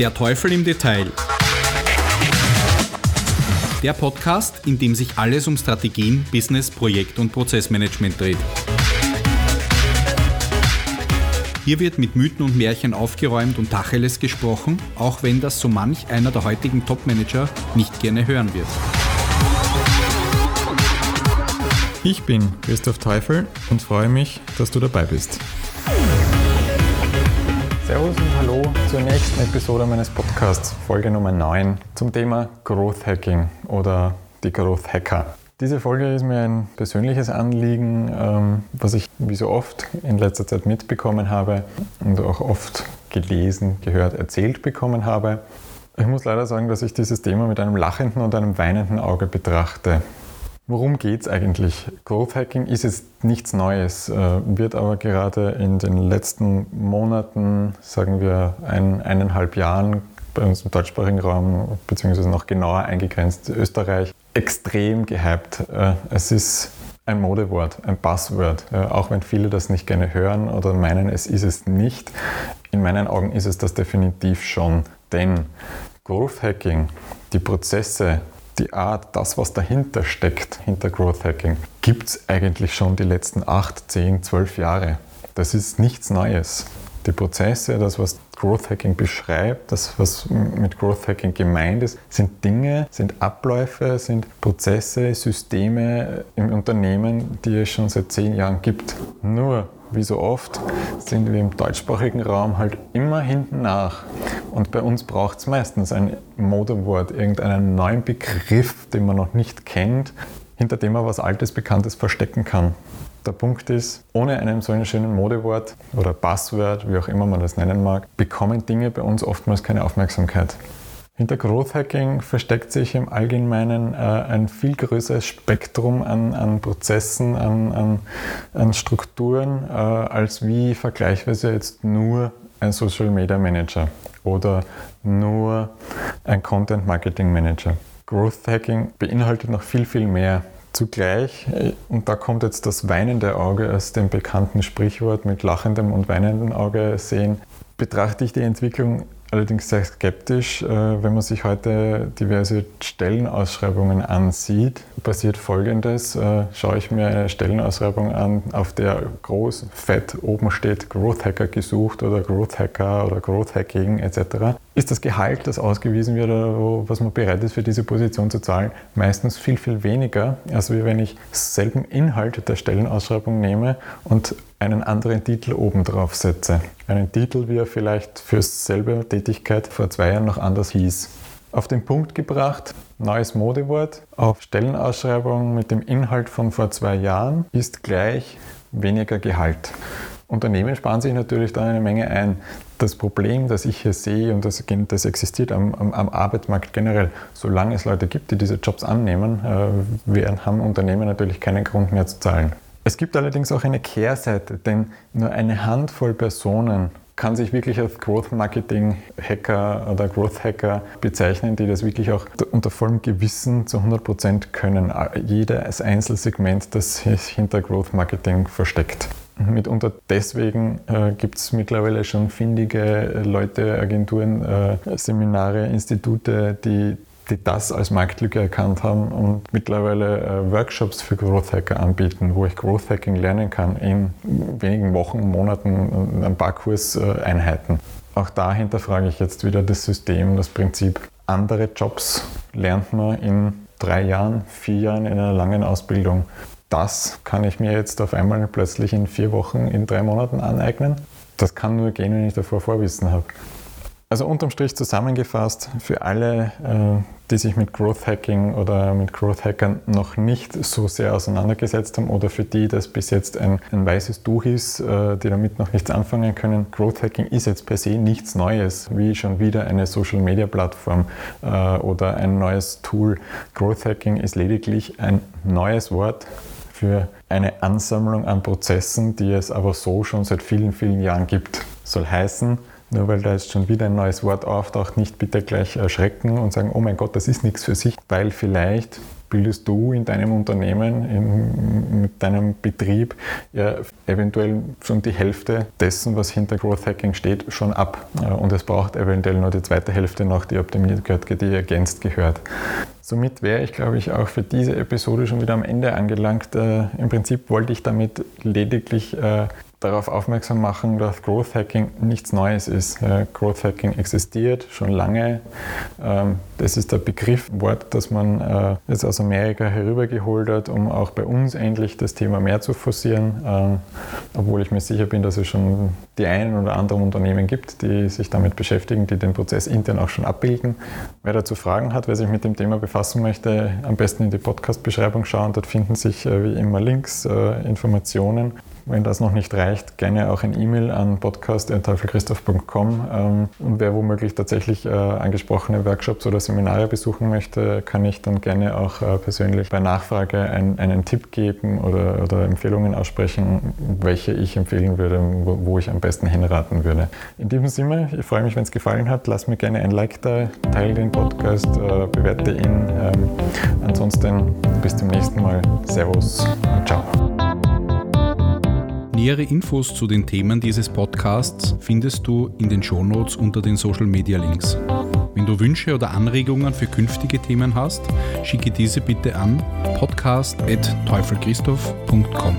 Der Teufel im Detail. Der Podcast, in dem sich alles um Strategien, Business, Projekt und Prozessmanagement dreht. Hier wird mit Mythen und Märchen aufgeräumt und Tacheles gesprochen, auch wenn das so manch einer der heutigen Topmanager nicht gerne hören wird. Ich bin Christoph Teufel und freue mich, dass du dabei bist. Zur nächsten Episode meines Podcasts, Folge Nummer 9, zum Thema Growth Hacking oder die Growth Hacker. Diese Folge ist mir ein persönliches Anliegen, ähm, was ich wie so oft in letzter Zeit mitbekommen habe und auch oft gelesen, gehört, erzählt bekommen habe. Ich muss leider sagen, dass ich dieses Thema mit einem lachenden und einem weinenden Auge betrachte. Worum geht es eigentlich? Growth Hacking ist jetzt nichts Neues, äh, wird aber gerade in den letzten Monaten, sagen wir ein, eineinhalb Jahren, bei uns im deutschsprachigen Raum, beziehungsweise noch genauer eingegrenzt Österreich, extrem gehypt. Äh, es ist ein Modewort, ein Buzzword, auch wenn viele das nicht gerne hören oder meinen, es ist es nicht. In meinen Augen ist es das definitiv schon, denn Growth Hacking, die Prozesse, die Art, das, was dahinter steckt, hinter Growth Hacking, gibt es eigentlich schon die letzten 8, 10, 12 Jahre. Das ist nichts Neues. Die Prozesse, das, was Growth Hacking beschreibt, das, was mit Growth Hacking gemeint ist, sind Dinge, sind Abläufe, sind Prozesse, Systeme im Unternehmen, die es schon seit zehn Jahren gibt. Nur wie so oft, sind wir im deutschsprachigen Raum halt immer hinten nach. Und bei uns braucht es meistens ein Modewort, irgendeinen neuen Begriff, den man noch nicht kennt, hinter dem man was Altes, Bekanntes verstecken kann. Der Punkt ist, ohne einem so einen schönen Modewort oder Passwort, wie auch immer man das nennen mag, bekommen Dinge bei uns oftmals keine Aufmerksamkeit. Hinter Growth Hacking versteckt sich im Allgemeinen äh, ein viel größeres Spektrum an, an Prozessen, an, an, an Strukturen, äh, als wie vergleichsweise jetzt nur ein Social Media Manager oder nur ein Content Marketing Manager. Growth Hacking beinhaltet noch viel, viel mehr. Zugleich, äh, und da kommt jetzt das weinende Auge aus dem bekannten Sprichwort mit lachendem und weinendem Auge sehen, betrachte ich die Entwicklung allerdings sehr skeptisch. Äh, wenn man sich heute diverse Stellenausschreibungen ansieht, passiert Folgendes. Äh, schaue ich mir eine Stellenausschreibung an, auf der groß, fett oben steht Growth Hacker gesucht oder Growth Hacker oder Growth Hacking etc., ist das Gehalt, das ausgewiesen wird oder was man bereit ist für diese Position zu zahlen, meistens viel, viel weniger, als wenn ich selben Inhalt der Stellenausschreibung nehme und einen anderen Titel obendrauf setze. Einen Titel, wie er vielleicht für selbe Tätigkeit vor zwei Jahren noch anders hieß. Auf den Punkt gebracht, neues Modewort auf Stellenausschreibung mit dem Inhalt von vor zwei Jahren ist gleich weniger Gehalt. Unternehmen sparen sich natürlich da eine Menge ein. Das Problem, das ich hier sehe und das, das existiert am, am, am, Arbeitsmarkt generell, solange es Leute gibt, die diese Jobs annehmen, äh, haben Unternehmen natürlich keinen Grund mehr zu zahlen. Es gibt allerdings auch eine Kehrseite, denn nur eine Handvoll Personen kann sich wirklich als Growth Marketing Hacker oder Growth Hacker bezeichnen, die das wirklich auch unter vollem Gewissen zu 100 Prozent können. Jedes Einzelsegment, das sich hinter Growth Marketing versteckt. Mitunter deswegen äh, gibt es mittlerweile schon findige Leute, Agenturen, äh, Seminare, Institute, die die das als Marktlücke erkannt haben und mittlerweile äh, Workshops für Growth Hacker anbieten, wo ich Growth Hacking lernen kann in wenigen Wochen, Monaten, ein paar Kurseinheiten. Auch dahinter frage ich jetzt wieder das System, das Prinzip. Andere Jobs lernt man in drei Jahren, vier Jahren in einer langen Ausbildung. Das kann ich mir jetzt auf einmal plötzlich in vier Wochen, in drei Monaten aneignen. Das kann nur gehen, wenn ich davor Vorwissen habe. Also unterm Strich zusammengefasst, für alle, äh, die sich mit Growth Hacking oder mit Growth Hackern noch nicht so sehr auseinandergesetzt haben oder für die das bis jetzt ein, ein weißes Tuch ist, äh, die damit noch nichts anfangen können. Growth Hacking ist jetzt per se nichts Neues, wie schon wieder eine Social Media Plattform äh, oder ein neues Tool. Growth Hacking ist lediglich ein neues Wort für eine Ansammlung an Prozessen, die es aber so schon seit vielen, vielen Jahren gibt. Soll heißen, nur weil da jetzt schon wieder ein neues Wort auftaucht, nicht bitte gleich erschrecken und sagen, oh mein Gott, das ist nichts für sich, weil vielleicht bildest du in deinem Unternehmen, in, mit deinem Betrieb ja eventuell schon die Hälfte dessen, was hinter Growth Hacking steht, schon ab. Und es braucht eventuell nur die zweite Hälfte noch, die optimiert gehört, die ergänzt gehört. Somit wäre ich, glaube ich, auch für diese Episode schon wieder am Ende angelangt. Äh, Im Prinzip wollte ich damit lediglich äh, darauf aufmerksam machen, dass Growth Hacking nichts Neues ist. Growth Hacking existiert schon lange. Ähm, das ist der Begriff, Wort, das man äh, jetzt aus Amerika herübergeholt hat, um auch bei uns endlich das Thema mehr zu forcieren. Ähm, obwohl ich mir sicher bin, dass es schon die einen oder anderen Unternehmen gibt, die sich damit beschäftigen, die den Prozess intern auch schon abbilden. Wer dazu Fragen hat, wer sich mit dem Thema befassen möchte, am besten in die Podcast-Beschreibung schauen. Dort finden sich äh, wie immer Links, äh, Informationen. Wenn das noch nicht reicht, gerne auch ein E-Mail an podcast.teufelchristoph.com. Ähm, und wer womöglich tatsächlich äh, angesprochene Workshops oder Seminare besuchen möchte, kann ich dann gerne auch äh, persönlich bei Nachfrage einen Tipp geben oder, oder Empfehlungen aussprechen, welche ich empfehlen würde, wo, wo ich am besten hinraten würde. In diesem Sinne, ich freue mich, wenn es gefallen hat. Lass mir gerne ein Like da, teile den Podcast, äh, bewerte ihn. Ähm, ansonsten bis zum nächsten Mal. Servus und ciao. Nähere Infos zu den Themen dieses Podcasts findest du in den Shownotes unter den Social Media Links. Wenn du Wünsche oder Anregungen für künftige Themen hast, schicke diese bitte an podcast.teufelchristoph.com.